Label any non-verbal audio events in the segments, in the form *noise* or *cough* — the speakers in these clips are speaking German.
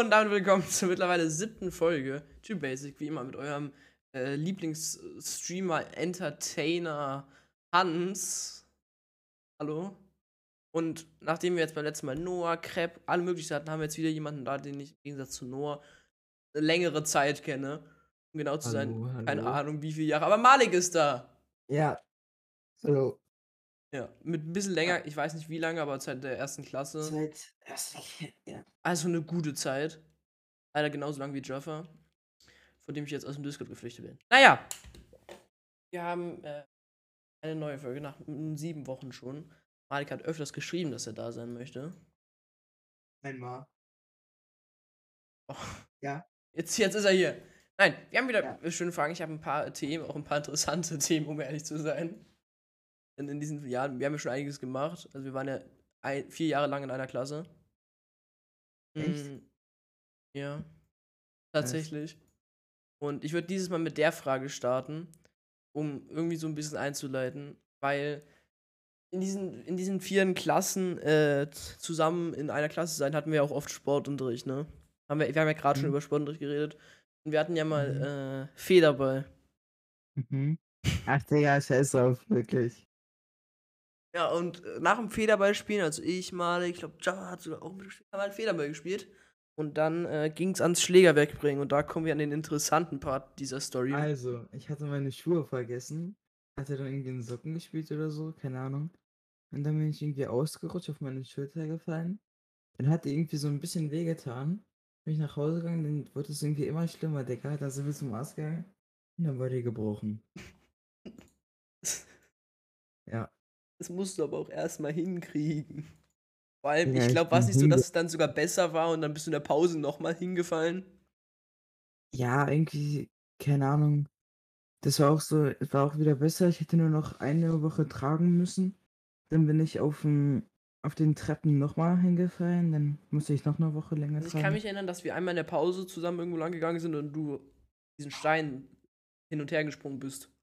und damit willkommen zur mittlerweile siebten Folge Too Basic, wie immer mit eurem äh, Lieblingsstreamer, Entertainer Hans. Hallo. Und nachdem wir jetzt beim letzten Mal Noah, Crepe, alle möglichen hatten, haben wir jetzt wieder jemanden da, den ich im Gegensatz zu Noah eine längere Zeit kenne. Um genau zu sein, Hallo, hallo. keine Ahnung wie viele Jahre. Aber Malik ist da. Ja. Hallo. Ja, mit ein bisschen länger, ich weiß nicht wie lange, aber seit der ersten Klasse. Seit erst *laughs* ja. Also eine gute Zeit. Leider genauso lang wie Jaffa, von dem ich jetzt aus dem Discord geflüchtet bin. Naja, wir haben äh, eine neue Folge nach sieben Wochen schon. Malik hat öfters geschrieben, dass er da sein möchte. Einmal. Oh, Ja. jetzt, jetzt ist er hier. Nein, wir haben wieder Ja. schöne Fragen. Ich habe ein paar Themen, auch ein paar interessante *laughs* Themen, um ehrlich zu sein. Denn in diesen Jahren, wir haben ja schon einiges gemacht. Also wir waren ja ein, vier Jahre lang in einer Klasse. Echt? Mm, Ja. Tatsächlich. Und ich würde dieses Mal mit der Frage starten, um irgendwie so ein bisschen einzuleiten, weil in diesen, in diesen vier Klassen äh, zusammen in einer Klasse sein, hatten wir auch oft Sportunterricht, ne? Haben wir, wir haben ja gerade schon Mhm. über Sportunterricht geredet. Und wir hatten ja mal Mhm. äh, Federball. Mhm. Ach, Digga, scheiß drauf, wirklich. Ja, und äh, nach dem Federballspielen, also ich mal, ich glaube, Java hat sogar auch halt Federball gespielt. Und dann äh, ging es ans Schläger wegbringen. Und da kommen wir an den interessanten Part dieser Story. Also, ich hatte meine Schuhe vergessen. Hatte dann irgendwie in Socken gespielt oder so, keine Ahnung. Und dann bin ich irgendwie ausgerutscht, auf meine Schulter gefallen. Dann hat die irgendwie so ein bisschen wehgetan. Bin ich nach Hause gegangen, dann wurde es irgendwie immer schlimmer, Digga. Dann sind wir zum Arzt gegangen. Und dann war die gebrochen. *laughs* Ja. Das musst du aber auch erstmal hinkriegen. Vor allem, Ja, ich glaube, war es nicht so, dass es dann sogar besser war und dann bist du in der Pause nochmal hingefallen. Ja, irgendwie, keine Ahnung. Das war auch so, es war auch wieder besser. Ich hätte nur noch eine Woche tragen müssen. Dann bin ich auf, dem, auf den Treppen nochmal hingefallen. Dann musste ich noch eine Woche länger Also ich kann mich erinnern, dass wir einmal in der Pause zusammen irgendwo lang gegangen sind und du diesen Stein hin und her gesprungen bist.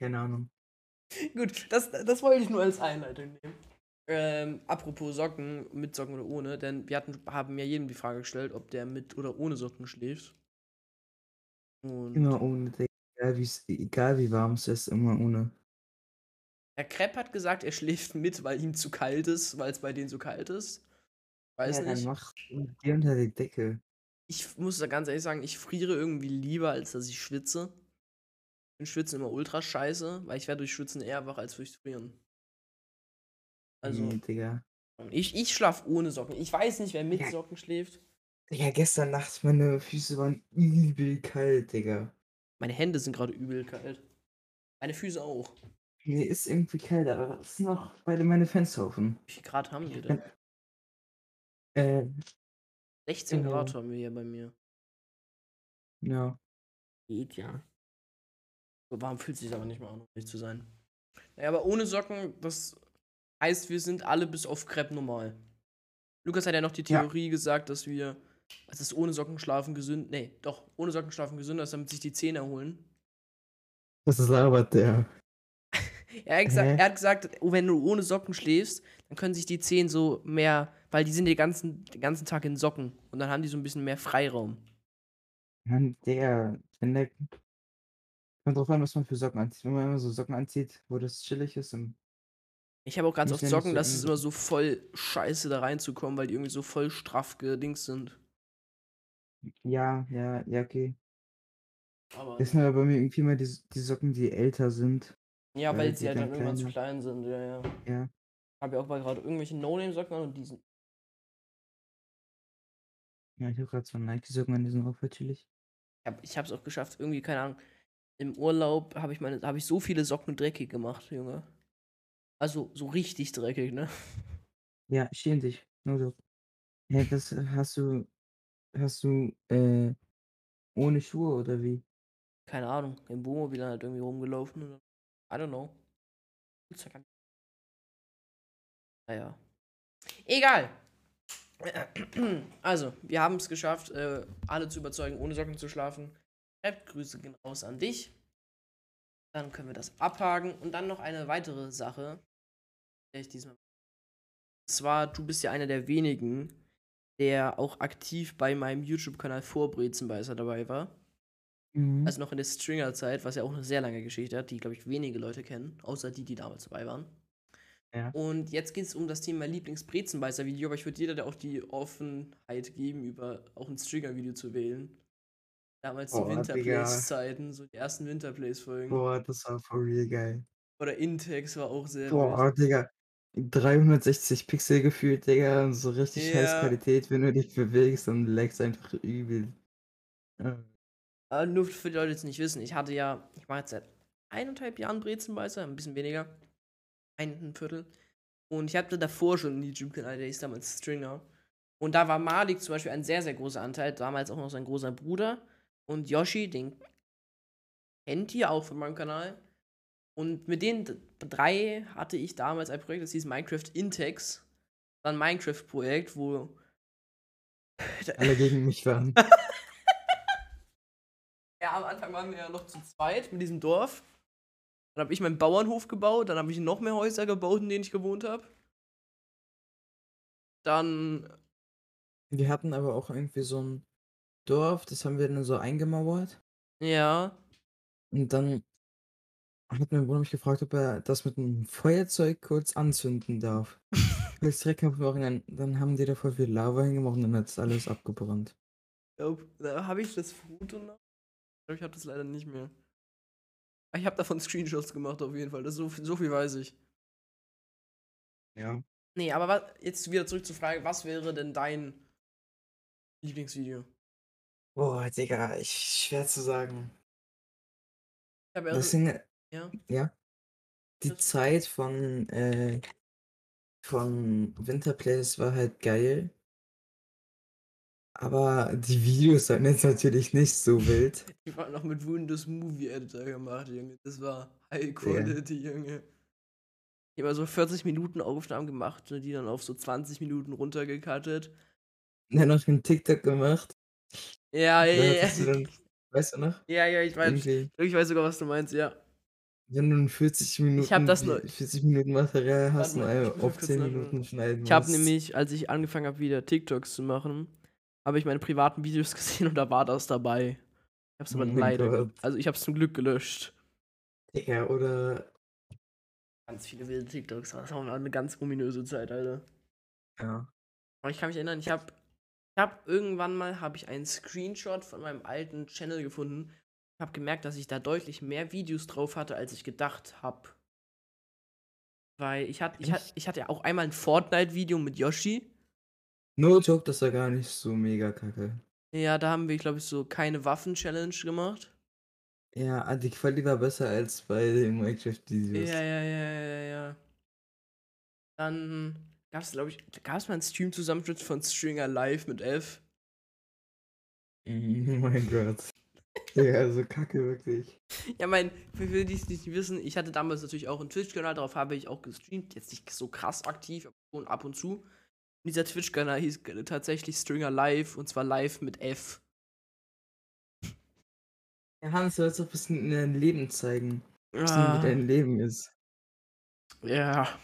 Keine Ahnung. Gut, das, das wollte ich nur als Einleitung nehmen. Ähm, apropos Socken, mit Socken oder ohne, denn wir hatten, haben ja jedem die Frage gestellt, ob der mit oder ohne Socken schläft. Und Immer ohne. Egal, wie's, egal wie warm es ist, immer ohne. Herr Krepp hat gesagt, er schläft mit, weil ihm zu kalt ist, weil es bei denen so kalt ist. Weiß ja, dann nicht. mach dir unter die Decke. Ich muss da ganz ehrlich sagen, ich friere irgendwie lieber, als dass ich schwitze. Ich finde Schwitzen immer ultra scheiße, weil ich werde durch Schwitzen eher wach als durch Frieren. Also, Nee, Digga. ich, ich schlaf ohne Socken. Ich weiß nicht, wer mit Ja. Socken schläft. Digga, gestern Nacht, meine Füße waren übel kalt, Digga. Meine Hände sind gerade übel kalt. Meine Füße auch. Mir ist irgendwie kalt, aber es ist noch beide meine Fenster offen. Wie viel Grad haben wir denn? Äh, 16 äh, Grad haben wir hier bei mir. ja. Geht ja. So warm fühlt sich aber nicht mal an, um ehrlich zu sein. Naja, aber ohne Socken, das heißt, wir sind alle bis auf Crepe normal. Lukas hat ja noch die Ja. Theorie gesagt, dass wir, dass es ohne Socken schlafen gesünd, nee, doch, ohne Socken schlafen gesünder ist, damit sich die Zähne erholen. Das ist labert der. *laughs* Er hat, gesagt, Hä? er hat gesagt, oh, wenn du ohne Socken schläfst, dann können sich die Zähne so mehr, weil die sind den ganzen, den ganzen Tag in Socken und dann haben die so ein bisschen mehr Freiraum. Der, wenn der. Kommt drauf an, was man für Socken anzieht. Wenn man immer so Socken anzieht, wo das chillig ist, dann. Ich habe auch ganz oft Socken, so dass es immer so voll scheiße da reinzukommen, weil die irgendwie so voll straff gedings sind. Ja, ja, ja, okay. Aber Das sind aber bei mir irgendwie immer die, die Socken, die älter sind. ja, weil weil sie halt dann dann irgendwann zu klein sind, ja, ja. Ja. Habe ja auch mal gerade irgendwelche No-Name-Socken an und die sind. Ja, ich habe gerade so Nike-Socken an, die sind auch chillig. Ich habe ich hab's auch geschafft, irgendwie, keine Ahnung. Im Urlaub habe ich meine, habe ich so viele Socken dreckig gemacht, Junge. Also so richtig dreckig, ne? Ja, schäm dich. Nur so. Hä, das hast du. Hast du, äh, ohne Schuhe oder wie? Keine Ahnung. Im Wohnmobil halt irgendwie rumgelaufen oder. I don't know. Ja. Naja. Egal. *clears throat* Also, wir haben es geschafft, äh, alle zu überzeugen, ohne Socken zu schlafen. Schreibt Grüße gehen raus an dich. Dann können wir das abhaken. Und dann noch eine weitere Sache, der ich diesmal zwar, du bist ja einer der wenigen, der auch aktiv bei meinem YouTube-Kanal vor Brezenbeißer dabei war. Mhm. Also noch in der Stringer-Zeit, was ja auch eine sehr lange Geschichte hat, die, glaube ich, wenige Leute kennen, außer die, die damals dabei waren. Ja. Und jetzt geht es um das Thema Lieblings-Brezenbeißer-Video, aber ich würde jeder da auch die Offenheit geben, über auch ein Stringer-Video zu wählen. Damals zu Boah, Digga. Winterplays-Zeiten, so die ersten Winterplays-Folgen. Boah, das war for real geil. Oder Intex war auch sehr wild. Boah, Digga. 360 Pixel gefühlt, Digga. und So richtig scheiß Ja. Qualität, wenn du dich bewegst und lagst einfach übel. Ja. Aber nur für die Leute, die es nicht wissen, ich hatte ja, ich mache jetzt seit eineinhalb Jahren Brezenbeißer, ein bisschen weniger, ein Viertel. Und ich hatte davor schon einen YouTube-Kanal, der hieß damals Stringer. Und da war Malik zum Beispiel ein sehr, sehr großer Anteil, damals auch noch sein großer Bruder. Und Yoshi, den kennt ihr auch von meinem Kanal. Und mit den drei hatte ich damals ein Projekt, das hieß Minecraft Intex. Ein Minecraft-Projekt, wo Alle gegen mich waren. *laughs* Ja, am Anfang waren wir ja noch zu zweit mit diesem Dorf. Dann habe ich meinen Bauernhof gebaut, dann habe ich noch mehr Häuser gebaut, in denen ich gewohnt habe. Dann, Wir hatten aber auch irgendwie so ein Dorf, das haben wir dann so eingemauert. ja, Und dann hat mein Bruder mich gefragt, ob er das mit einem Feuerzeug kurz anzünden darf. *laughs* Direkt Vorhinein, dann haben die da voll viel Lava hingemacht und dann hat es alles abgebrannt. habe ich das Foto noch. Ich glaube, ich habe das leider nicht mehr. Ich habe davon Screenshots gemacht, auf jeden Fall. Das so, viel- so viel weiß ich. Ja. Nee, aber wa- jetzt wieder zurück zur Frage, was wäre denn dein Lieblingsvideo? Boah, Digga, ich, schwer zu sagen. Ich habe ja Das so, sind, ja. ja. Die Das- Zeit von, äh, von Winterplays war halt geil. Aber die Videos waren jetzt natürlich nicht so wild. *laughs* Ich war noch mit Windows Movie Editor gemacht, Junge. Das war High Quality, Junge. Ich habe so 40 Minuten Aufnahmen gemacht und die dann auf so 20 Minuten runtergecuttet. Dann noch einen TikTok gemacht. Ja, ja, ja. du weißt du noch? *laughs* Ja, ja, ich weiß. Irgendwie, Ich weiß sogar, was du meinst, ja. wenn du in 40 Minuten, Ich hab das nur- 40 Minuten Material hast und auf kurz 10 nachschauen. Minuten schneiden Ich habe nämlich, als ich angefangen habe, wieder TikToks zu machen, habe ich meine privaten Videos *laughs* gesehen und da war das dabei. Ich hab's aber Oh leider. Gott. Also ich hab's zum Glück gelöscht. Digga, oder. Ganz viele wilde TikToks. Das war eine ganz ominöse Zeit, Alter. Ja. Aber ich kann mich erinnern, ich habe ich hab irgendwann mal habe ich einen Screenshot von meinem alten Channel gefunden. Ich habe gemerkt, dass ich da deutlich mehr Videos drauf hatte, als ich gedacht habe. Weil ich hatte ich, ich hatte ja auch einmal ein Fortnite Video mit Yoshi. No joke, das war gar nicht so mega kacke. Ja, da haben wir glaube ich so keine Waffen Challenge gemacht. Ja, ah, die Quali war besser als bei den Ja, Minecraft-Videos. ja, ja, ja, ja. Dann gab es glaube ich gab es mal einen Stream Zusammenschnitt von Stringer Live mit F. Oh *laughs* mein Gott. Digga, so kacke wirklich. Ja, mein, für für die es nicht wissen, ich hatte damals natürlich auch einen Twitch-Kanal, darauf habe ich auch gestreamt. Jetzt nicht so krass aktiv, aber schon ab und zu. Und dieser Twitch-Kanal hieß tatsächlich Stringer Live und zwar live mit F. Ja, Hans, du sollst doch ein bisschen in dein Leben zeigen. Ein bisschen, Ah, wie dein Leben ist. ja.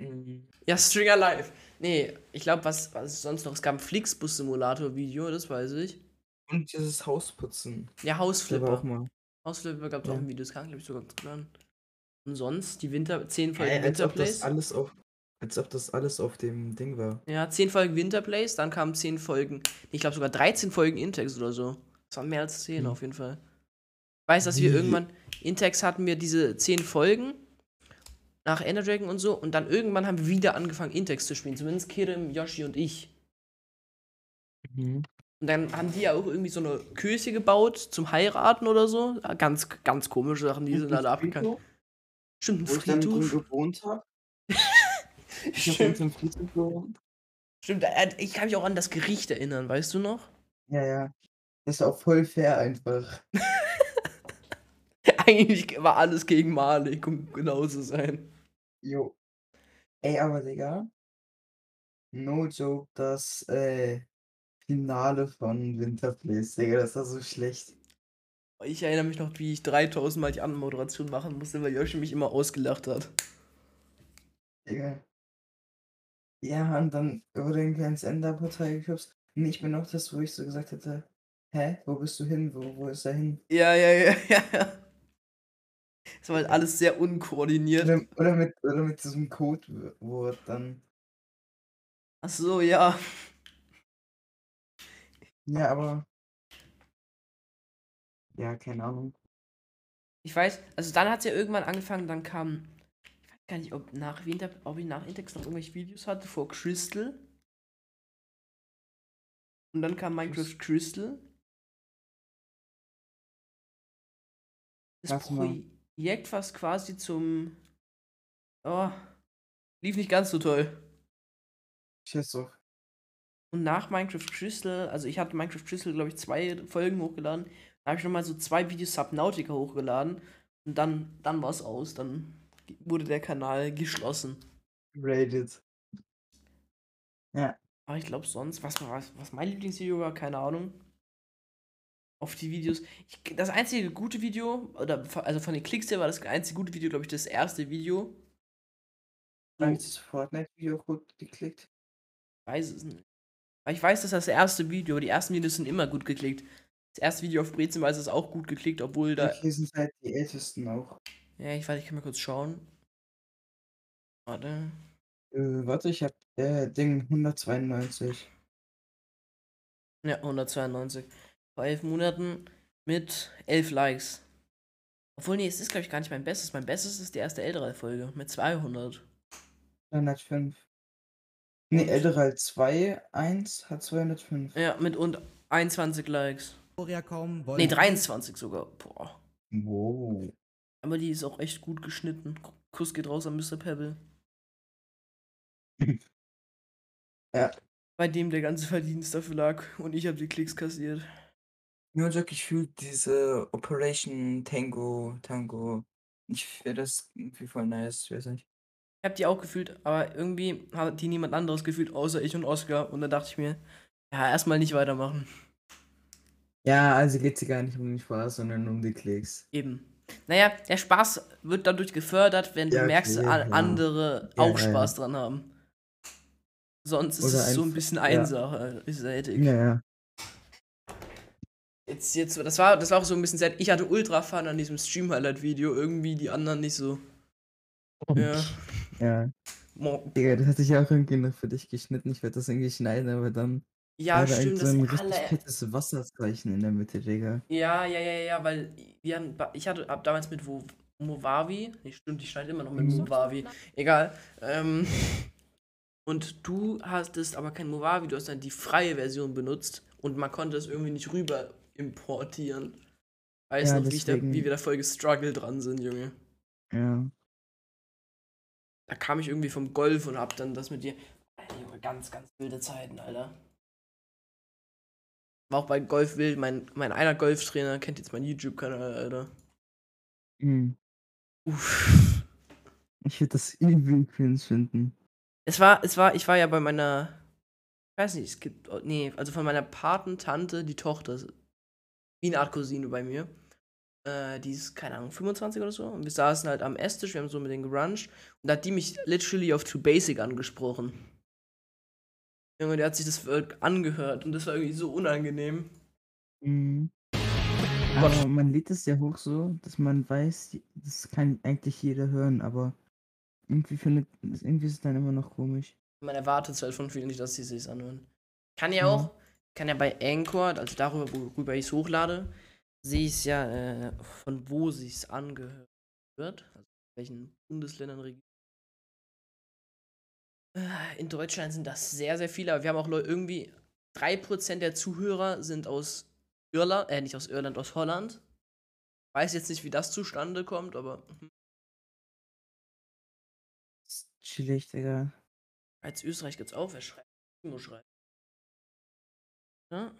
Mhm. Ja, Stringer Live. Nee, ich glaube, was, was sonst noch? Es gab ein Flixbus-Simulator-Video, das weiß ich. Und dieses Hausputzen. Ja, war auch Hausflipper. mal. Hausflipper gab es Ja. auch ein Video, das kam, glaube ich, sogar gut an. Und sonst die Winter, 10 Folgen Ey, als ob das Winterplays. alles auf. Als ob das alles auf dem Ding war. Ja, 10 Folgen Winterplays, dann kamen 10 Folgen, ich glaube sogar 13 Folgen Intex oder so. Das waren mehr als 10 Hm. auf jeden Fall. Ich weiß, dass wir irgendwann, Intex hatten wir diese 10 Folgen nach Ender Dragon und so und dann irgendwann haben wir wieder angefangen Intex zu spielen, zumindest Kirim, Yoshi und ich. Mhm. Und dann haben die ja auch irgendwie so eine Kirche gebaut zum Heiraten oder so. Ja, Ganz, ganz komische Sachen, die sind alle abgegangen. Stimmt, ein Wo ich dann drin Friedhof. gewohnt habe. *laughs* Ich Stimmt, im Friedhof gewohnt. stimmt, ich kann mich auch an das Gericht erinnern, weißt du noch? Ja, ja. Das ist auch voll fair einfach. *laughs* Eigentlich war alles gegen Malik, um genau zu sein. Jo. Ey, aber Digga. No joke, das äh, Finale von Winterplace, Digga, das war so schlecht. Ich erinnere mich noch, wie ich 3000 Mal die Anmoderation machen musste, weil Yoshi mich immer ausgelacht hat. Digga. Ja, und dann wurde irgendwie ans Enderportal geschubst. Und ich bin auch das, wo ich so gesagt hätte: „Hä, wo bist du hin? Wo wo ist er hin?“ Ja, ja, ja, *laughs* ja, ja. Es war halt alles sehr unkoordiniert. Oder oder mit oder mit diesem Codewort dann. Ach so, ja. Ja, aber ja, keine Ahnung. Ich weiß, also dann hat's ja irgendwann angefangen, dann kam ich weiß gar nicht, ob nach Winter ob ich nach Intex noch irgendwelche Videos hatte vor Crystal. Und dann kam Minecraft Crystal. Das mal. Projekt, was quasi zum oh, lief nicht ganz so toll. Ich weiß doch. Und nach Minecraft Crystal, also ich hatte Minecraft Crystal, glaube ich, 2 Folgen hochgeladen. Da habe ich noch mal so 2 Videos Subnautica hochgeladen und dann dann war's aus. Dann wurde der Kanal geschlossen. Rated. Ja. Aber ich glaube sonst, was war was mein Lieblingsvideo war, keine Ahnung. Auf die Videos ich das einzige gute Video oder also von den Klicks her war das einzige gute Video, glaube ich, das erste Video. So nicht das Fortnite-Video gut geklickt? Weiß es nicht. Aber ich weiß, dass das erste Video die ersten Videos sind immer gut geklickt. Das erste Video auf Brezenweise ist auch gut geklickt, obwohl da Okay, sind halt die ältesten auch. Ja, ich warte, ich kann mal kurz schauen. Warte. Äh, warte, ich habe, äh, Ding 192. Ja, 192. Vor 11 Monaten mit 11 Likes. Obwohl, ne, es ist, glaube ich, gar nicht mein Bestes. Mein Bestes ist die erste Elderal-Folge mit 200. 205. Ne, Und Elderal 2, 1 hat 205. Ja, mit und 21 Likes. kaum Ne, wollen 23 sogar. Boah. Wow. Aber die ist auch echt gut geschnitten. Kuss geht raus an Mr. Pebble. *laughs* Ja. Bei dem der ganze Verdienst dafür lag und ich habe die Klicks kassiert. Nur Joke, ich fühle diese Operation Tango Tango. Ich finde das irgendwie voll nice, ich weiß nicht. Ich habe die auch gefühlt, aber irgendwie hat die niemand anderes gefühlt, außer ich und Oscar. Und dann dachte ich mir, ja, erstmal nicht weitermachen. Ja, also geht's hier gar nicht um den Spaß, sondern um die Klicks. Eben. Naja, der Spaß wird dadurch gefördert, wenn du Ja, merkst, okay, ja. andere Ja, auch. Spaß dran haben. Sonst ist Oder es so ein bisschen ja. einseitig. Ja, ja. Jetzt, jetzt, das war, das war auch so ein bisschen sad. Ich hatte ultra Fun an diesem Stream-Highlight-Video, irgendwie die anderen nicht so. Ja. Ja. Mo- Digga, das hatte ich ja auch irgendwie noch für dich geschnitten. Ich werde das irgendwie schneiden, aber dann Ja, stimmt. so Das ein richtig alle, fettes Wasserzeichen in der Mitte, Digga. ja, ja, ja, ja, weil wir haben, ich hatte hab damals mit Wo- Movavi, nee, stimmt, ich schneide immer noch mit Mhm. Movavi, egal. Ähm, und du hattest aber kein Movavi, du hast dann die freie Version benutzt und man konnte es irgendwie nicht rüber importieren. Weißt Ja, noch, wie, ich da, wie wir da voll gestruggelt dran sind, Junge. Ja. Da kam ich irgendwie vom Golf und hab dann das mit dir. Alter, Junge, ganz, ganz wilde Zeiten, Alter. War auch bei Golf wild. Mein, mein einer Golftrainer kennt jetzt meinen YouTube-Kanal, Alter. Mhm. Uff. Ich würde das übel cringe finden. Es war, es war, ich war ja bei meiner. Ich weiß nicht, es gibt. oh, Nee, also von meiner Patentante, die Tochter. Wie eine Art Cousine bei mir. Äh, die ist, keine Ahnung, 25 oder so. Und wir saßen halt am Esstisch, wir haben so mit denen geruncht. Und da hat die mich literally auf Too Basic angesprochen. Junge, der hat sich das angehört und das war irgendwie so unangenehm. Mhm. Gott. Aber man lädt es ja hoch so, dass man weiß, das kann eigentlich jeder hören, aber irgendwie findet, irgendwie ist es dann immer noch komisch. Man erwartet es halt von vielen nicht, dass sie sich anhören. Kann ja Mhm. auch, kann ja bei Anchor, also darüber, worüber ich es hochlade, sehe ich es ja, äh, von wo sich es angehört wird. Also in welchen Bundesländern regiert. Äh, In Deutschland sind das sehr, sehr viele, aber wir haben auch Leute, irgendwie 3% der Zuhörer sind aus Irland, äh, nicht aus Irland, aus Holland. Weiß jetzt nicht, wie das zustande kommt, aber. Ist chillig, Digga. als Österreich gibt's auch, wer schreibt? Timo schreibt. Ja?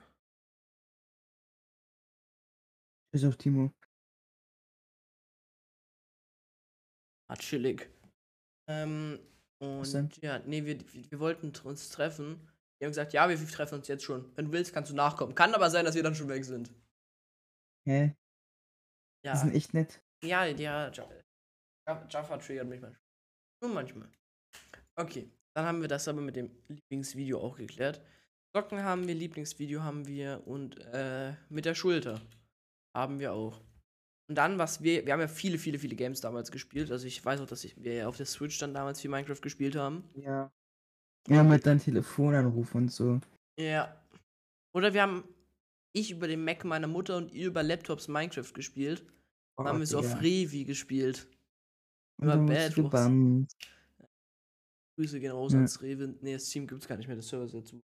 Bis auf Timo. Ah, chillig. Ähm, und ja, nee, wir, wir, wollten uns treffen. Die haben gesagt, ja, wir treffen uns jetzt schon. Wenn du willst, kannst du nachkommen. Kann aber sein, dass wir dann schon weg sind. Hä? Die Ja, sind echt nett. ja, ja, Ja- Ja- Jaffa triggert mich manchmal. Nur manchmal. Okay. Dann haben wir das aber mit dem Lieblingsvideo auch geklärt. Socken haben wir, Lieblingsvideo haben wir und äh, mit der Schulter haben wir auch. Und dann, was wir, wir haben ja viele, viele, viele Games damals gespielt. Also ich weiß auch, dass ich, wir ja auf der Switch dann damals viel Minecraft gespielt haben. Ja. Ja, mit deinem Telefonanruf und so. Ja. Oder wir haben, ich über den Mac meiner Mutter und ihr über Laptops Minecraft gespielt. Dann haben wir so auf Revi gespielt. Und über Bad. Grüße gehen raus Ja. ans Rewe. Nee, das Team gibt's gar nicht mehr, das Server ist ja zu.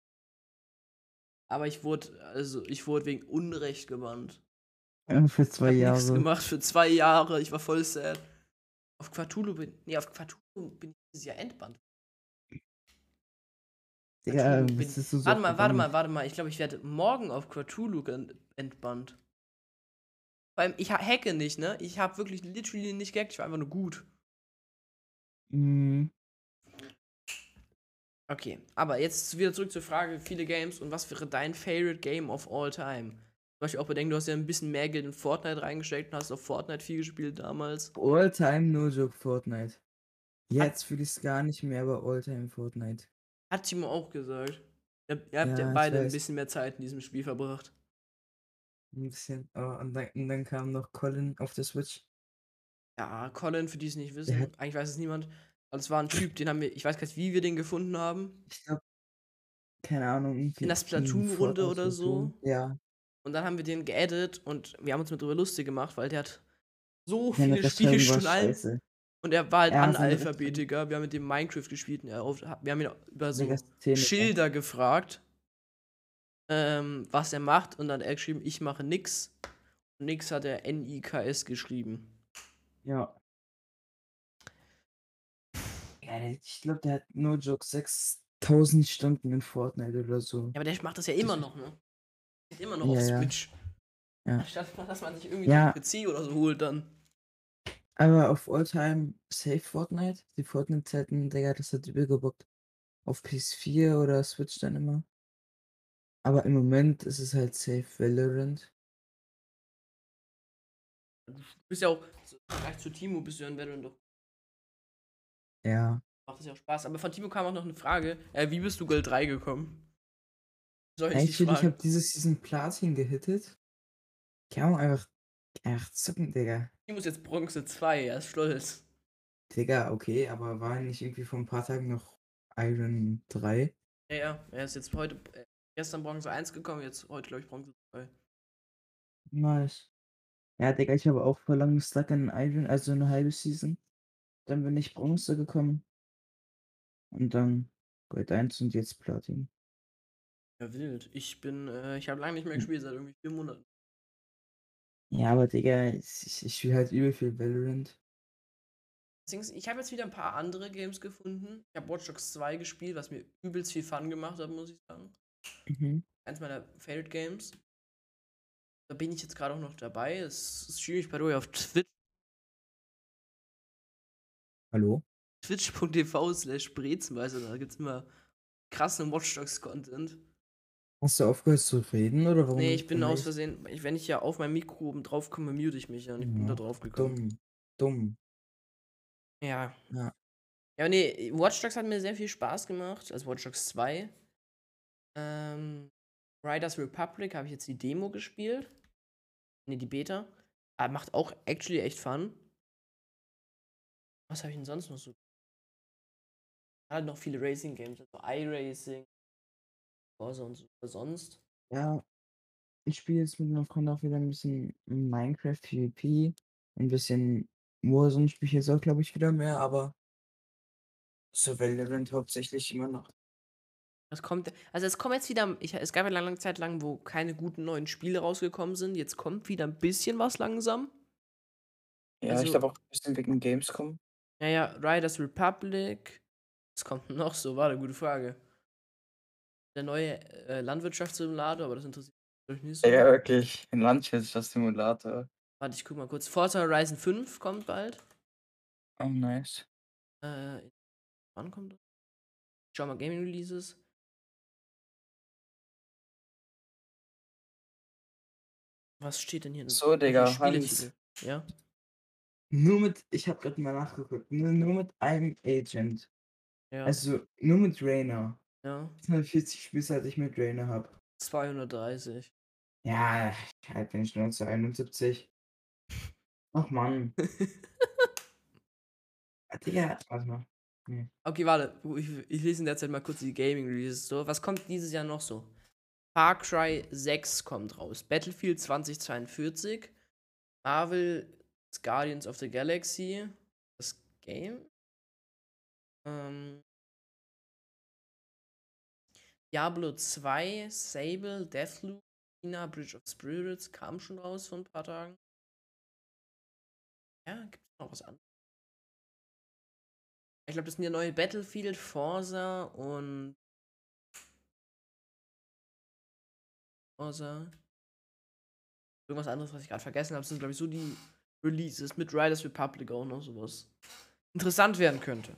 Aber ich wurde, also ich wurde wegen Unrecht gebannt. Ja, für zwei Ich hab nichts Jahre. gemacht für zwei Jahre. Ich war voll sad. Auf Quatulu bin, nee, auf Quatulu bin ich dieses Jahr entbannt. Ja, bin- bist du so Warte mal, warte mal, warte mal. Ich glaube, ich werde morgen auf Quatulu entbannt. Vor allem, ich ha- hacke nicht, ne? Ich habe wirklich literally nicht gehackt. Ich war einfach nur gut. Mhm. Okay, aber jetzt wieder zurück zur Frage, viele Games und was wäre dein favorite Game of all time? Zum Beispiel auch bedenken, du hast ja ein bisschen mehr Geld in Fortnite reingesteckt und hast auf Fortnite viel gespielt damals. All-time no joke Fortnite. Jetzt fühle ich es gar nicht mehr, aber All-time Fortnite. Hat Timo auch gesagt. Ihr, habt- ihr habt ja, Ja, beide ein bisschen mehr Zeit in diesem Spiel verbracht. Ein bisschen. Oh, und, dann, und dann kam noch Colin auf der Switch. Ja, Colin, für die es nicht wissen, hat- eigentlich weiß es niemand. Aber es war ein Typ, den haben wir, ich weiß gar nicht, wie wir den gefunden haben. Ich glaube, keine Ahnung. In der Splatoon-Runde oder so? Ja. Und dann haben wir den geaddet und wir haben uns mit drüber lustig gemacht, weil der hat so Seine viele Spielstunden. Und er war halt Ja, Analphabetiker. Wir haben mit dem Minecraft gespielt und er auf, wir haben ihn über so. Schilder gefragt, ähm, was er macht. Und dann hat er geschrieben, ich mache nix. Und nix hat er N-I-K-S geschrieben. Ja. Der- ich glaube, der hat no joke 6000 Stunden in Fortnite oder so. Ja, aber der macht das ja immer noch, ne? Geht immer noch Ja, auf ja. Switch. Ja. Statt dass man sich irgendwie Ja. PC oder so holt dann. Aber auf Alltime Safe Fortnite, die Fortnite-Zeiten, Digga, das hat übel gebockt. Auf PS4 oder Switch dann immer. Aber im Moment ist es halt Safe Valorant. Du bist ja auch, im Vergleich zu Timo bist du ja ein Veteran doch. Ja. Macht das ja auch Spaß. Aber von Timo kam auch noch eine Frage. Äh, wie bist du Gold 3 gekommen? Soll ich Echt, ich habe dieses Season Platin gehittet. Kann man einfach, einfach zocken, Digga. Timo ist jetzt Bronze 2, er ist stolz. Digga, okay, aber war nicht irgendwie vor ein paar Tagen noch Iron 3? Ja, ja, er ist jetzt heute, äh, gestern Bronze 1 gekommen, jetzt heute, glaube ich, Bronze 2. Nice. Ja, Digga, ich habe auch vor langem Stuck in Iron, also eine halbe Season. Dann bin ich Bronze gekommen. Und dann Gold 1 und jetzt Platin. Ja, wild. Ich bin, äh, ich habe lange nicht mehr Hm. gespielt, seit irgendwie vier Monaten. Ja, aber Digga, ich, ich spiele halt übel viel Valorant. Ich habe jetzt wieder ein paar andere Games gefunden. Ich habe Watch Dogs 2 gespielt, was mir übelst viel Fun gemacht hat, muss ich sagen. Mhm. Eins meiner Favorite Games. Da bin ich jetzt gerade auch noch dabei. Es ist schwierig bei dir auf Twitch, Hallo? twitch.tv slash brezenweise. Da gibt es immer krassen Watch Dogs Content. Hast du aufgehört zu reden oder warum? Nee, ich bin aus? Versehen, ich, wenn ich ja auf mein Mikro oben drauf komme, mute ich mich ja und ich bin Ja, da drauf gekommen. Dumm. Dumm. Ja. Ja. Ja, nee, Watch Dogs hat mir sehr viel Spaß gemacht. Also Watch Dogs 2. Ähm, Riders Republic habe ich jetzt die Demo gespielt. Nee, die Beta. Aber macht auch actually echt Fun. Was habe ich denn sonst noch so? Halt noch viele Racing Games, also iRacing, Forza und so. Sonst. Ja, ich spiele jetzt mit meinem Freund auch wieder ein bisschen Minecraft PvP. Ein bisschen Warzone spiele ich jetzt auch, glaube ich, wieder mehr, aber so Valorant hauptsächlich immer noch. Es kommt, also es kommt jetzt wieder, ich, es gab ja lange, lange Zeit lang, wo keine guten neuen Spiele rausgekommen sind. Jetzt kommt wieder ein bisschen was langsam. Ja, Also- ich glaube auch ein bisschen wegen Gamescom. Naja, Riders Republic. Was kommt *laughs* noch so? War eine gute Frage. Der neue äh, Landwirtschaftssimulator, aber das interessiert mich nicht so. Ja, wirklich. Ein Landwirtschaftssimulator. Warte, ich guck mal kurz. Forza Horizon 5 kommt bald. Oh, nice. Äh, wann kommt das? Ich Schau mal Gaming Releases. Was steht denn hier? So, Digga, Spieletitel? Ja. Nur mit, ich habe gerade mal nachgeguckt, nur, nur mit einem Agent. Ja. Also nur mit Rainer. ja. 240 Spielzeit ich mit Rainer habe. 230. Ja, halt bin ich 1971. Ach Mann. *laughs* Digga, warte mal. Nee. Okay, warte. Ich, ich lese in der Zeit mal kurz die Gaming Releases so. Was kommt dieses Jahr noch so? Far Cry 6 kommt raus. Battlefield 2042. Marvel Guardians of the Galaxy. Das Game. Ähm, Diablo 2, Sable, Deathloop, China, Bridge of Spirits kam schon raus vor ein paar Tagen. Ja, gibt es noch was anderes? Ich glaube, das sind ja neue Battlefield, Forza und. Forza. Irgendwas anderes, was ich gerade vergessen habe, sind, glaube ich, so die Releases mit Riders Republic auch noch sowas. Interessant werden könnte.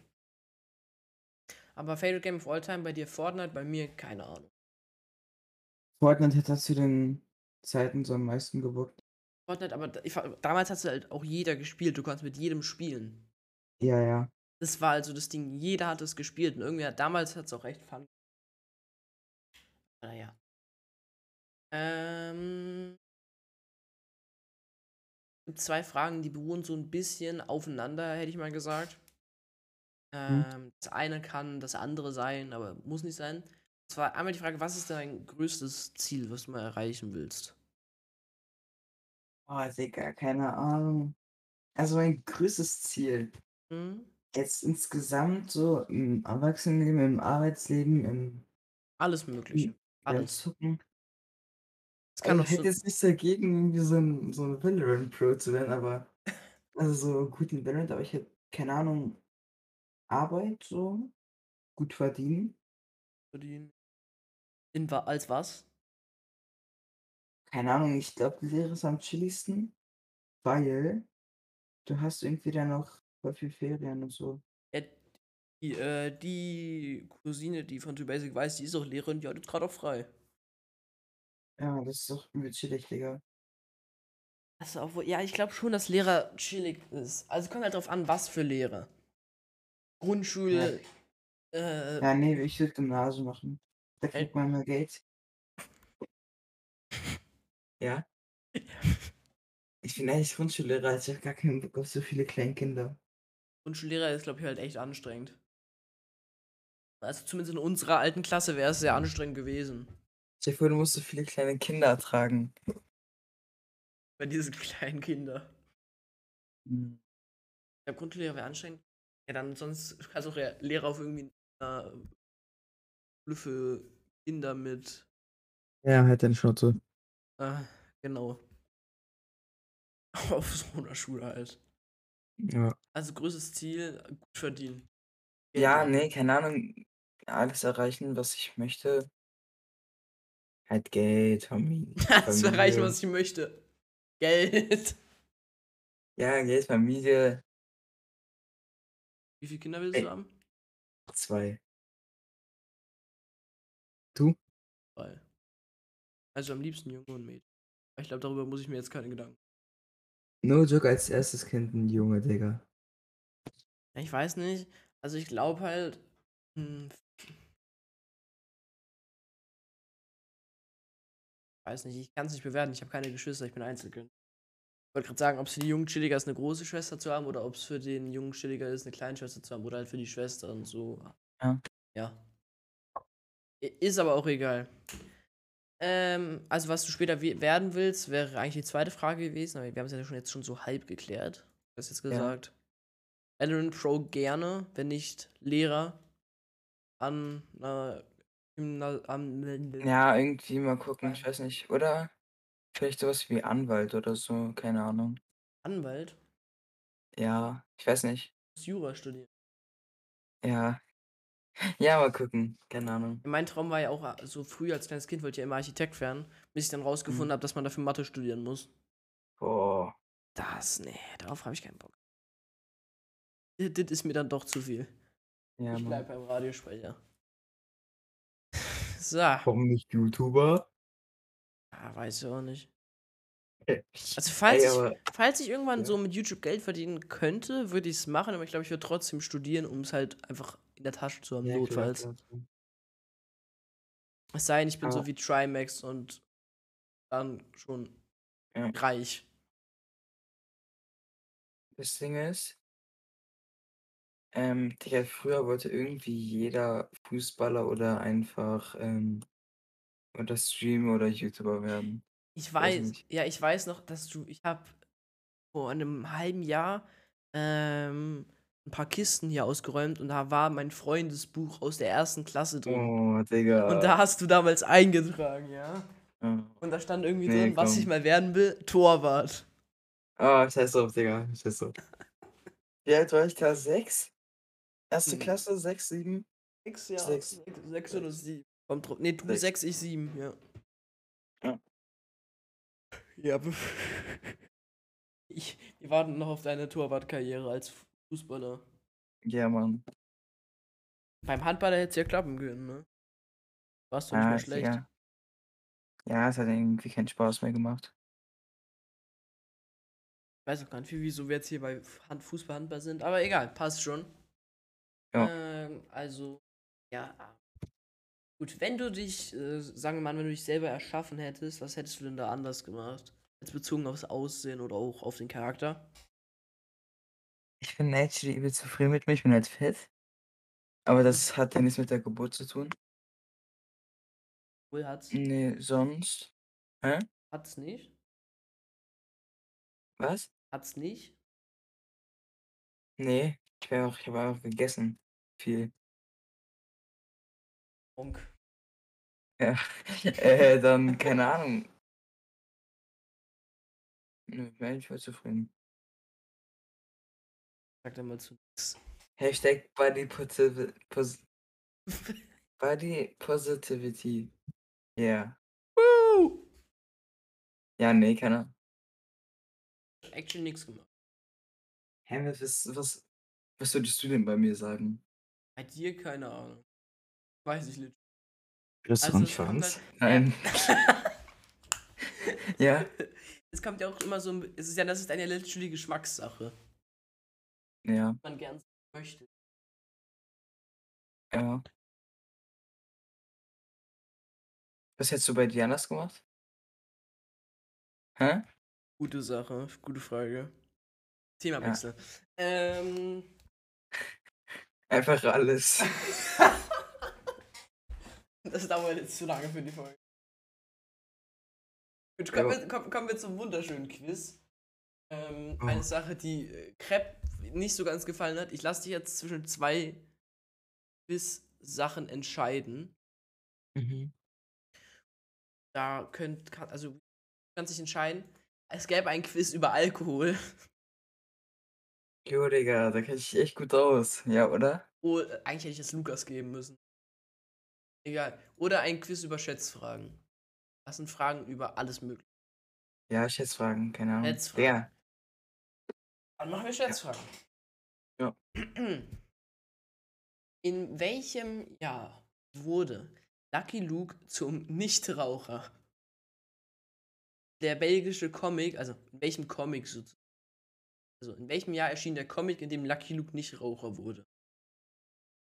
Aber Favorite Game of All Time bei dir Fortnite, bei mir keine Ahnung. Fortnite hat zu den Zeiten so am meisten gebockt. Fortnite, aber ich, damals hat halt auch jeder gespielt. Du konntest mit jedem spielen. Ja, ja. Das war also das Ding. Jeder hat es gespielt. Und irgendwie hat damals hat es auch recht fun. Naja. Ähm. gibt Zwei Fragen, die beruhen so ein bisschen aufeinander, hätte ich mal gesagt. Ähm, das eine kann das andere sein, aber muss nicht sein. Und zwar einmal die Frage, was ist dein größtes Ziel, was du mal erreichen willst? Oh, Digga, keine Ahnung. Also mein größtes Ziel. Hm? Jetzt insgesamt so im Erwachsenenleben, im Arbeitsleben, im Alles Mögliche. Alles. Zocken. Es kann Also, ich hätte so, jetzt nichts dagegen, irgendwie so ein, so ein Valorant Pro zu werden, aber *laughs* also so gut in Valorant, aber ich hätte, keine Ahnung, Arbeit so, gut verdienen. verdienen. In, wa- als was? Keine Ahnung, ich glaube, Lehre ist am chilligsten, weil du hast irgendwie dann noch voll viel Ferien und so. Ja, die, äh, die Cousine, die von Two Basic weiß, die ist auch Lehrerin, die hat jetzt gerade auch frei. Ja, das ist doch übel chillig, Digga. Also, obwohl, ja, ich glaube schon, dass Lehrer chillig ist. Also kommt halt drauf an, was für Lehrer. Grundschule, äh, Ja, nee, ich will Gymnasium machen. Da kriegt man mehr Geld. *laughs* Ja. Ich bin eigentlich Grundschullehrer, also ich habe gar keinen Bock auf so viele Kleinkinder. Grundschullehrer ist, glaube ich, halt echt anstrengend. Also zumindest in unserer alten Klasse wäre es sehr anstrengend gewesen. Dir vor, du musst so viele kleine Kinder ertragen. Bei diesen *laughs* kleinen Kindern. Hm. Der Grundschullehrer wäre anstrengend. Ja, dann sonst kannst du auch ja Lehrer auf irgendwie einer Schule für Kinder mit. Ja, halt deine Schnauze. Äh, genau. *laughs* Auf so einer Schule halt. Ja. Also größtes Ziel, gut verdienen. Geld Ja, nee, keine Ahnung. Alles erreichen, was ich möchte. Halt Geld, Familie. *laughs* Zu erreichen, was ich möchte. Geld. Ja, Geld, Familie. Wie viele Kinder willst Ey. du haben? Zwei. Du? Zwei. Also am liebsten Junge und Mädchen. Ich glaube, darüber muss ich mir jetzt keine Gedanken. No joke als erstes Kind ein Junge, Digga. Ich weiß nicht. Also ich glaube halt. Hm, weiß nicht, ich kann es nicht bewerten. Ich habe keine Geschwister, ich bin Einzelkind. Ich wollte gerade sagen, ob es für die Jungen chilliger ist, eine große Schwester zu haben oder ob es für den Jungen chilliger ist, eine kleine Schwester zu haben oder halt für die Schwester und so. Ja. Ja. Ist aber auch egal. Ähm, also was du später we- werden willst, wäre eigentlich die zweite Frage gewesen, aber wir haben es ja schon jetzt schon so halb geklärt. Du hast jetzt Ja. gesagt. Valorant Pro gerne, wenn nicht Lehrer an einer an, Ja, irgendwie mal gucken, ich weiß nicht. Oder vielleicht sowas wie Anwalt oder so, keine Ahnung. Anwalt. Ja, ich weiß nicht. Du musst Jura studieren. Ja. *laughs* Ja, mal gucken, keine Ahnung. Mein Traum war ja auch äh, so früh als kleines Kind wollte ich ja immer Architekt werden, bis ich dann rausgefunden Mhm. habe, dass man dafür Mathe studieren muss. Boah. Das, nee, darauf habe ich keinen Bock. Das das ist mir dann doch zu viel. Ja, ich Mann. bleib beim Radiosprecher. *laughs* So, Warum nicht YouTuber? Ah, weiß ich auch nicht. *laughs* Ey, Also falls, ich, aber falls ich irgendwann Ja. so mit YouTube Geld verdienen könnte, würde ich es machen, aber ich glaube, ich würde trotzdem studieren, um es halt einfach in der Tasche zu haben, Ja, notfalls. klar, klar. Es sei denn, ich bin so Aber- wie Trimax und dann schon Ja. reich. Das Ding ist, ähm, Digga, früher wollte irgendwie jeder Fußballer oder einfach, ähm, oder Streamer oder YouTuber werden. Ich Weiß weiß, ja, ich weiß noch, dass du, ich habe vor einem halben Jahr ähm, ein paar Kisten hier ausgeräumt und da war mein Freundesbuch aus der ersten Klasse drin. Oh, Digga. Und da hast du damals eingetragen, ja. Ja. Und da stand irgendwie Nee, drin, was ich komm. mal werden will, Torwart. Ah, scheiß drauf, Digga. Scheiß drauf. Wie alt war ich da? Sechs? Erste Hm. Klasse? Sechs, sieben? Sechs, ja. Sechs, sechs oder sieben. Kommt drauf. Nee, du Sechs. sechs, ich sieben, ja. Ja. Ja. *laughs* Ich, wir warten noch auf deine Torwartkarriere als Fußballer. Ja, Mann. Beim Handballer hätte es ja klappen können, ne? Warst du nicht Ah, mehr schlecht. Digga. Ja, es hat irgendwie keinen Spaß mehr gemacht. Ich weiß auch gar nicht, wieso wir jetzt hier bei Hand, Fußball, Handball sind, aber egal, passt schon. Ja. Ähm, also, ja. Gut, wenn du dich, äh, sagen wir mal, wenn du dich selber erschaffen hättest, was hättest du denn da anders gemacht? Jetzt bezogen aufs Aussehen oder auch auf den Charakter? Ich bin naturally übel zufrieden mit mir. Ich bin halt fett. Aber das hat ja nichts mit der Geburt zu tun. Wohl hat's, Nee, sonst. Hä? hat's nicht? Was? Hat's nicht? Nee, ich habe auch, ich habe auch gegessen. Viel. Ja. *laughs* äh, dann, keine Ahnung. Nö, bin ich voll zufrieden. Sag da mal zu nix. Hashtag Body, Positiv Pos *laughs* Body Positivity. Ja. Woo! Ja, nee, keine Ahnung. Action nix gemacht. Hä, was, was, was würdest du denn bei mir sagen? Bei dir keine Ahnung. Weiß ich nicht. Größeren es kommt Schwanz? halt- Nein. Ja? *laughs* *laughs* Es kommt ja auch immer so, ein- es ist ja, das ist eine literally Geschmackssache. Ja, Man gern möchte. ja. Was hättest du bei dir anders gemacht? Hä? Gute Sache, gute Frage. Themawechsel. Ähm. *laughs* Einfach alles. Das dauert jetzt zu lange für die Folge. Gut, kommen, wir, kommen, kommen wir zum wunderschönen Quiz. Ähm, Oh. Eine Sache, die äh, Crepe nicht so ganz gefallen hat. Ich lasse dich jetzt zwischen zwei Quiz-Sachen entscheiden. Mhm. Da könnt, kann, also du kannst dich entscheiden. Es gäbe ein Quiz über Alkohol. Jo, Digga, da kenn ich echt gut aus. Ja, oder? Oh, eigentlich hätte ich es Lukas geben müssen. Egal. Oder ein Quiz über Schätzfragen. Das sind Fragen über alles mögliche. Ja, Schätzfragen, keine Ahnung. Schätzfragen. Digga, Dann machen wir Schätzfragen. Ja. *clears throat* In welchem Jahr wurde Lucky Luke zum Nichtraucher? Der belgische Comic, also in welchem Comic sozusagen? Also in welchem Jahr erschien der Comic, in dem Lucky Luke Nichtraucher wurde?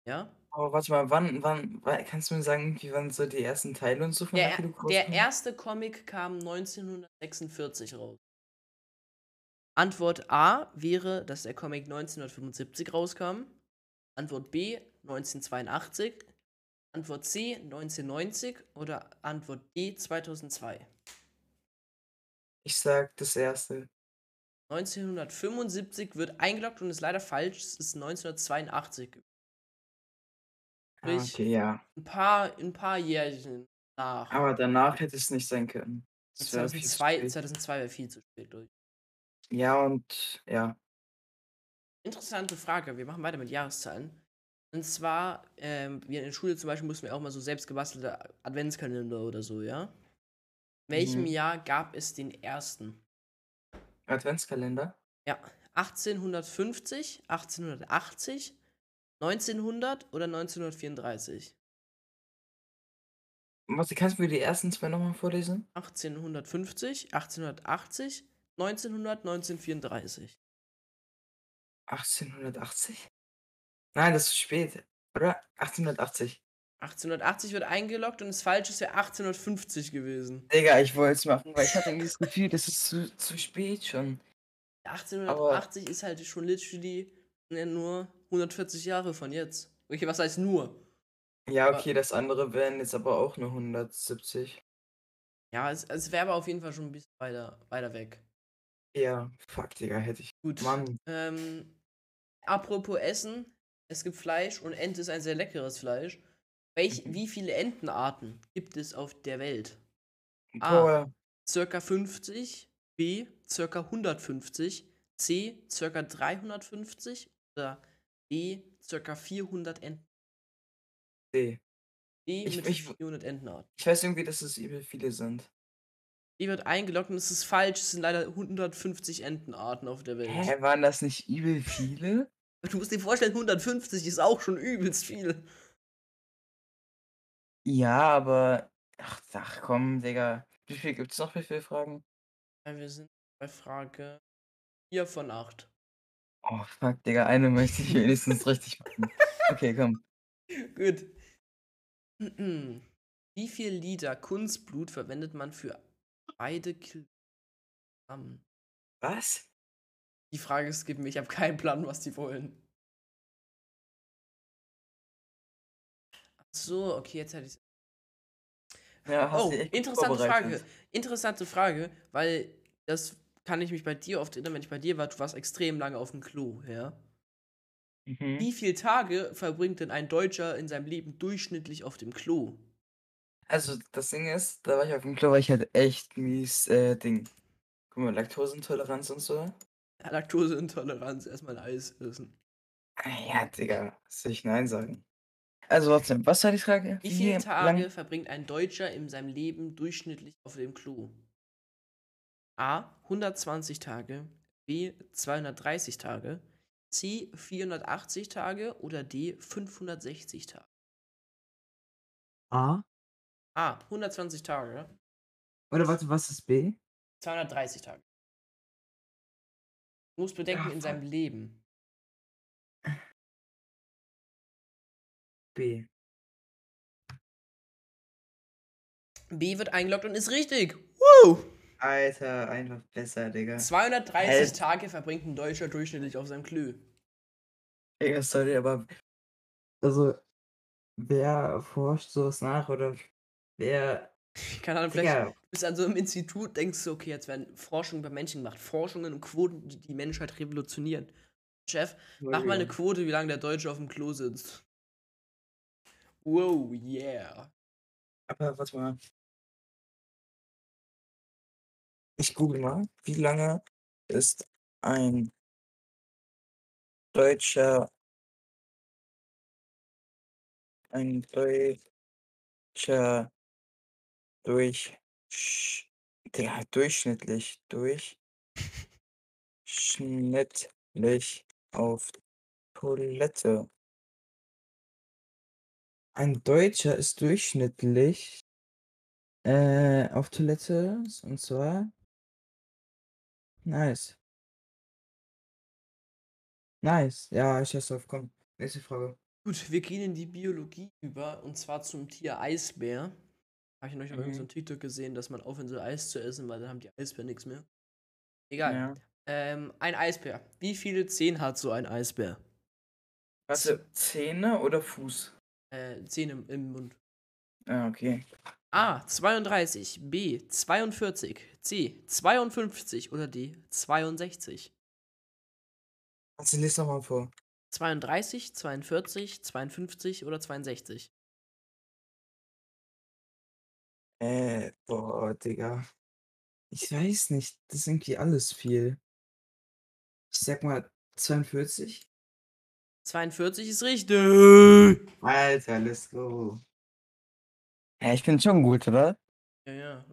Ja? Aber warte mal, wann, wann, wa- kannst du mir sagen, wie wann so die ersten Teile und so von Der, Lucky Luke der rauskamen? erste Comic kam 1946 raus. Antwort A wäre, dass der Comic 1975 rauskam. Antwort B 1982. Antwort C 1990 oder Antwort D 2002. Ich sag das erste. 1975 wird eingeloggt und ist leider falsch. Es ist 1982. Ah, Sprich, okay, ja. ein paar, ein paar Jährchen nach. Aber danach hätte es nicht sein können. Das wär viel zu 2002, spät. 2002 wäre viel zu spät, ich. Ja, und ja. Interessante Frage. Wir machen weiter mit Jahreszahlen. Und zwar, ähm, wir in der Schule zum Beispiel mussten wir auch mal so selbst gebastelte Adventskalender oder so, ja? In welchem Mhm. Jahr gab es den ersten? Adventskalender? Ja, 1850, 1880, 1900 oder 1934? Warte, kannst du mir die ersten zwei nochmal vorlesen? 1850, 1880, 1900, 1934. 1880? Nein, das ist zu spät. Oder? 1880. 1880 wird eingeloggt und das Falsche ist ja 1850 gewesen. Digga, ich wollte es machen, weil ich hatte irgendwie das Gefühl, das ist zu, zu spät schon. 1880 ist halt schon literally ne, nur 140 Jahre von jetzt. Okay, was heißt nur? Ja, okay, das andere wären jetzt aber auch nur 170. Ja, es, es wäre aber auf jeden Fall schon ein bisschen weiter, weiter weg. Ja, fuck, Digga, hätte ich. Gut. Mann. Ähm, apropos Essen, es gibt Fleisch und Ente ist ein sehr leckeres Fleisch. Welch, Mhm. Wie viele Entenarten gibt es auf der Welt? Ah. Boah, Circa 50, B, circa 150, C, circa 350 oder D, circa 400 Enten. nee. D Ich- mit ich- 400 Entenarten. Ich weiß irgendwie, dass es übel viele sind. Die wird eingeloggt und es ist falsch. Es sind leider 150 Entenarten auf der Welt. Hä, waren das nicht übel viele? Du musst dir vorstellen, 150 ist auch schon übelst viel. Ja, aber. Ach, ach komm, Digga. Wie viel gibt's noch? Wie viele Fragen? Ja, Wir sind bei Frage 4 von 8. Oh, fuck, Digga, eine möchte ich wenigstens richtig machen. Okay, komm. *laughs* Gut. Wie viel Liter Kunstblut verwendet man für beide Kilogramm? Was? Die Frage ist, gib mir, ich habe keinen Plan, was die wollen. Ach so, okay, jetzt hätte ich Ja, hast Oh, interessante. Frage. Interessante Frage, weil das kann ich mich bei dir oft erinnern, wenn ich bei dir war, du warst extrem lange auf dem Klo, ja? Mhm. Wie viele Tage verbringt denn ein Deutscher in seinem Leben durchschnittlich auf dem Klo? Also, das Ding ist, da war ich auf dem Klo, weil ich halt echt mies, äh, Ding. Guck mal, Laktoseintoleranz und so. Ja, Laktoseintoleranz, erstmal Eis essen. Ah Ja, Digga, was soll ich Nein sagen? Also, warte, was war die Frage? Wie viele Tage verbringt ein Deutscher in seinem Leben durchschnittlich auf dem Klo? A. 120 Tage, B. 230 Tage, C. 480 Tage oder D. 560 Tage? A? A. 120 Tage, Oder warte, was ist B? 230 Tage. Du musst bedenken, Ah, in seinem Leben. B. B wird eingeloggt und ist richtig. Woo! Alter, einfach besser, Digga. 230 Hä? Tage verbringt ein Deutscher durchschnittlich auf seinem Klo. Digga, sorry, aber. Also, wer forscht sowas nach oder wer. *laughs* Keine Ahnung, vielleicht Digga, bist du an so einem Institut, denkst du, okay, jetzt werden Forschungen bei Menschen gemacht. Forschungen und Quoten, die die Menschheit revolutionieren. Chef, mach mal eine Quote, wie lange der Deutsche auf dem Klo sitzt. Wow, yeah. Aber warte mal. Ich google mal, wie lange ist ein deutscher ein deutscher durch Digga, durchschnittlich durchschnittlich auf Toilette. Ein Deutscher ist durchschnittlich äh, auf Toilette und zwar nice. Nice. Ja, ich schätze auf, komm. Nächste Frage. Gut, wir gehen in die Biologie über und zwar zum Tier Eisbär. Habe ich neulich mal Mhm. irgend so ein TikTok gesehen, dass man aufhören soll, Eis zu essen, weil dann haben die Eisbären nichts mehr. Egal. Ja. Ähm, ein Eisbär. Wie viele Zehen hat so ein Eisbär? Warte, Zähne oder Fuß? Äh, Zähne im, im Mund. Ah, okay. A. 32, B. 42, C. 52 oder D. 62. Also lies nochmal vor. 32, 42, 52 oder 62. Äh, boah, Digga. Ich weiß nicht. Das ist irgendwie alles viel. Ich sag mal 42. 42 ist richtig. Alter, let's go. Ja, ich bin schon gut, oder? Ja, ja.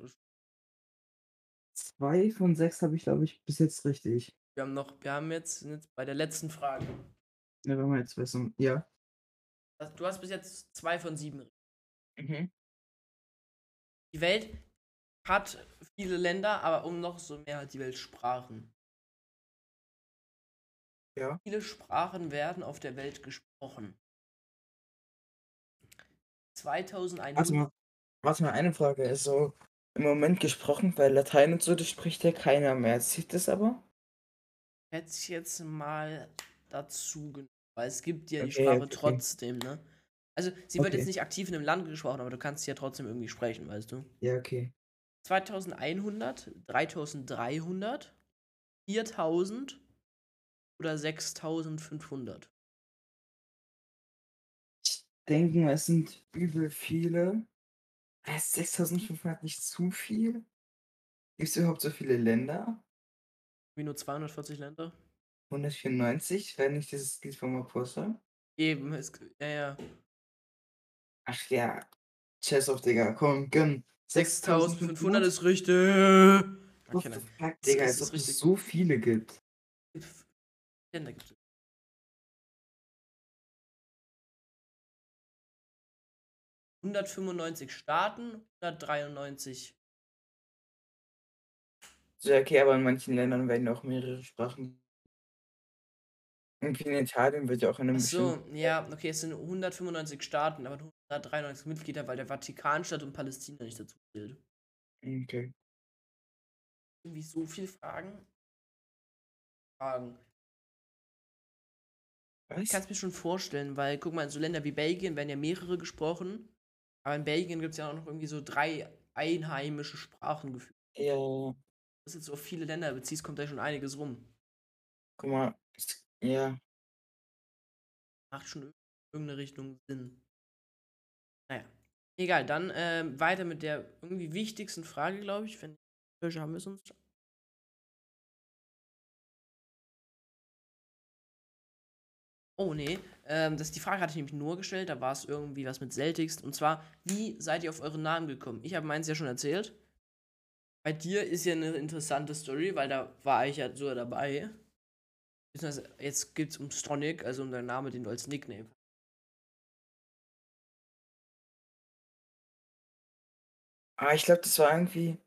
Zwei von sechs habe ich, glaube ich, bis jetzt richtig. Wir haben noch, wir haben jetzt, sind jetzt bei der letzten Frage. Ja, wenn wir jetzt wissen. Ja. Du hast bis jetzt zwei von sieben. richtig. Mhm. Die Welt hat viele Länder, aber um noch so mehr hat die Welt Sprachen. Ja. Viele Sprachen werden auf der Welt gesprochen. Warte 2100. mal, warte mal, eine Frage ist so im Moment gesprochen, weil Latein und so, das spricht ja keiner mehr. Zieht das aber? Hätte ich jetzt mal dazu genommen, weil es gibt ja die Okay, Sprache okay. trotzdem, ne? Also, sie wird jetzt Okay. nicht aktiv in einem Land gesprochen, aber du kannst sie ja trotzdem irgendwie sprechen, weißt du? Ja, okay. 2100, 3300, 4000 oder 6500? Ich denke mal, es sind übel viele. Ist 6.500 nicht zu viel? Gibt's überhaupt so viele Länder? Wie nur 240 Länder? 194, wenn nicht dieses Lied von Maposa? Eben, es, ja, ja. Ach ja, Chess Digga, komm, gönn. 6500 ist richtig. What the fuck, Digga, ist als ob es richtig. so viele gibt. Länder gibt es. ...195 Staaten, 193 Ja, okay, aber in manchen Ländern werden auch mehrere Sprachen. Irgendwie in Italien wird ja auch in einem Ach so, ja, okay, es sind 195 Staaten, aber nur 193 Mitglieder, weil der Vatikanstaat und Palästina nicht dazu zählt. Okay. Irgendwie so viel Fragen? Fragen. Ich Was? kann es mir schon vorstellen, weil, guck mal, in so Länder wie Belgien werden ja mehrere gesprochen, aber in Belgien gibt es ja auch noch irgendwie so drei einheimische Sprachen gefühlt. Ja, ja, ja. Das jetzt so auf viele Länder beziehst, kommt da schon einiges rum. Guck mal, es- ja. Macht schon in irgendeine Richtung Sinn. Naja. Egal, dann ähm, weiter mit der irgendwie wichtigsten Frage, glaube ich. Wenn welche haben wir sonst? Oh nee, ähm, das, die Frage hatte ich nämlich nur gestellt, da war es irgendwie was mit Celtics. Und zwar, wie seid ihr auf euren Namen gekommen? Ich habe meins ja schon erzählt. Bei dir ist ja eine interessante Story, weil da war ich ja sogar dabei. Jetzt geht es um Stonic, also um deinen Namen, den du als Nickname. Ah, ich glaube, das war irgendwie.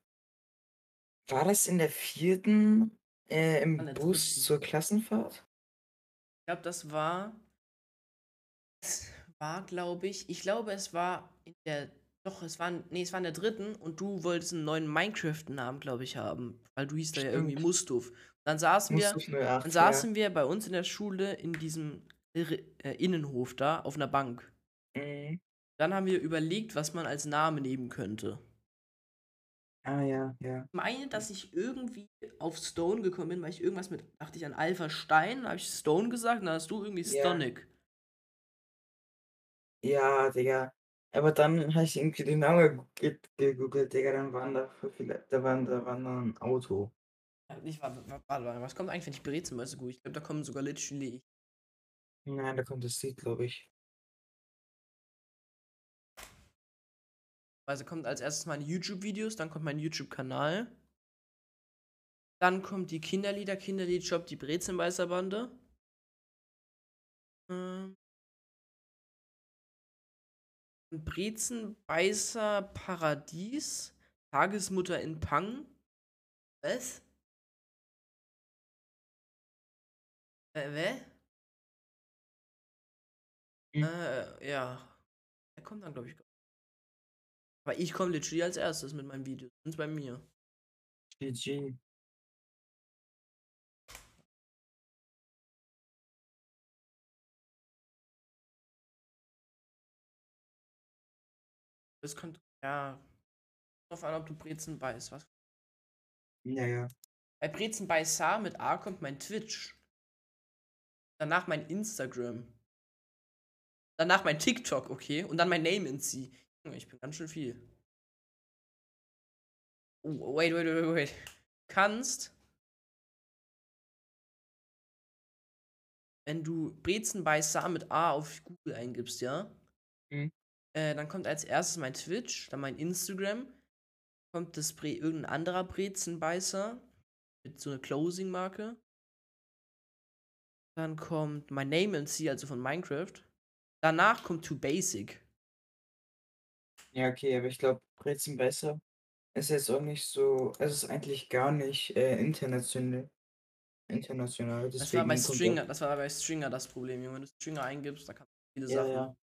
War das in der vierten äh, im Bus zur Klassenfahrt? Ich glaube, das war. War, glaube ich. Ich glaube, es war in der. Doch, es war. Nee, es war in der dritten und du wolltest einen neuen Minecraft-Namen, glaube ich, haben. Weil du hieß da ja irgendwie. Mustuf. Dann saßen wir. Du nur acht, Dann ja. saßen wir bei uns in der Schule in diesem äh, Innenhof da auf einer Bank. Mhm. Dann haben wir überlegt, was man als Name nehmen könnte. Ah, ja, ja. Ich meine, dass ich irgendwie auf Stone gekommen bin, weil ich irgendwas mit. Dachte ich an Alpha Stein, habe ich Stone gesagt, und dann hast du irgendwie Ja. Stonic. Ja, Digga. Aber dann habe ich irgendwie den Namen ge- gegoogelt, Digga, dann waren da voll viele, da waren, da war noch ein Auto. Ja, Ich war, warte, warte, was kommt eigentlich, wenn ich Brezenmäuse gut? Ich glaube, da kommen sogar literally. Nein, da kommt das Lied, glaube ich. Also kommt als erstes meine YouTube-Videos, dann kommt mein YouTube-Kanal. Dann kommt die Kinderlieder, Kinderliedshop, die Brezenbeißerbande. Ähm. Brezenbeißer Paradies. Tagesmutter in Pang. Was? Äh, wer? Hm. Äh, ja. Er kommt dann, glaube ich. Aber ich komme literally als erstes mit meinem Video. Und bei mir. GG. Das könnte. Ja. Drauf an, ob du Brezen beißt. Was? Ja, ja. Bei Brezen beißer mit A kommt mein Twitch. Danach mein Instagram. Danach mein TikTok, okay? Und dann mein Name in C. Junge, Ich bin ganz schön viel. Oh, wait, wait, wait, wait. Kannst. Wenn du Brezen beißer mit A auf Google eingibst, ja? Mhm. Äh, dann kommt als erstes mein Twitch, dann mein Instagram. Kommt das Bre irgendein anderer Brezenbeißer mit so einer Closing-Marke. Dann kommt mein Name and C, also von Minecraft. Danach kommt Too Basic. Ja, okay, aber ich glaube, Brezen besser ist jetzt auch nicht so, es ist eigentlich gar nicht äh, international. International, Das war bei Stringer, das war bei Stringer das Problem, Junge. Wenn du Stringer eingibst, da kannst du viele Ja, Sachen. ja.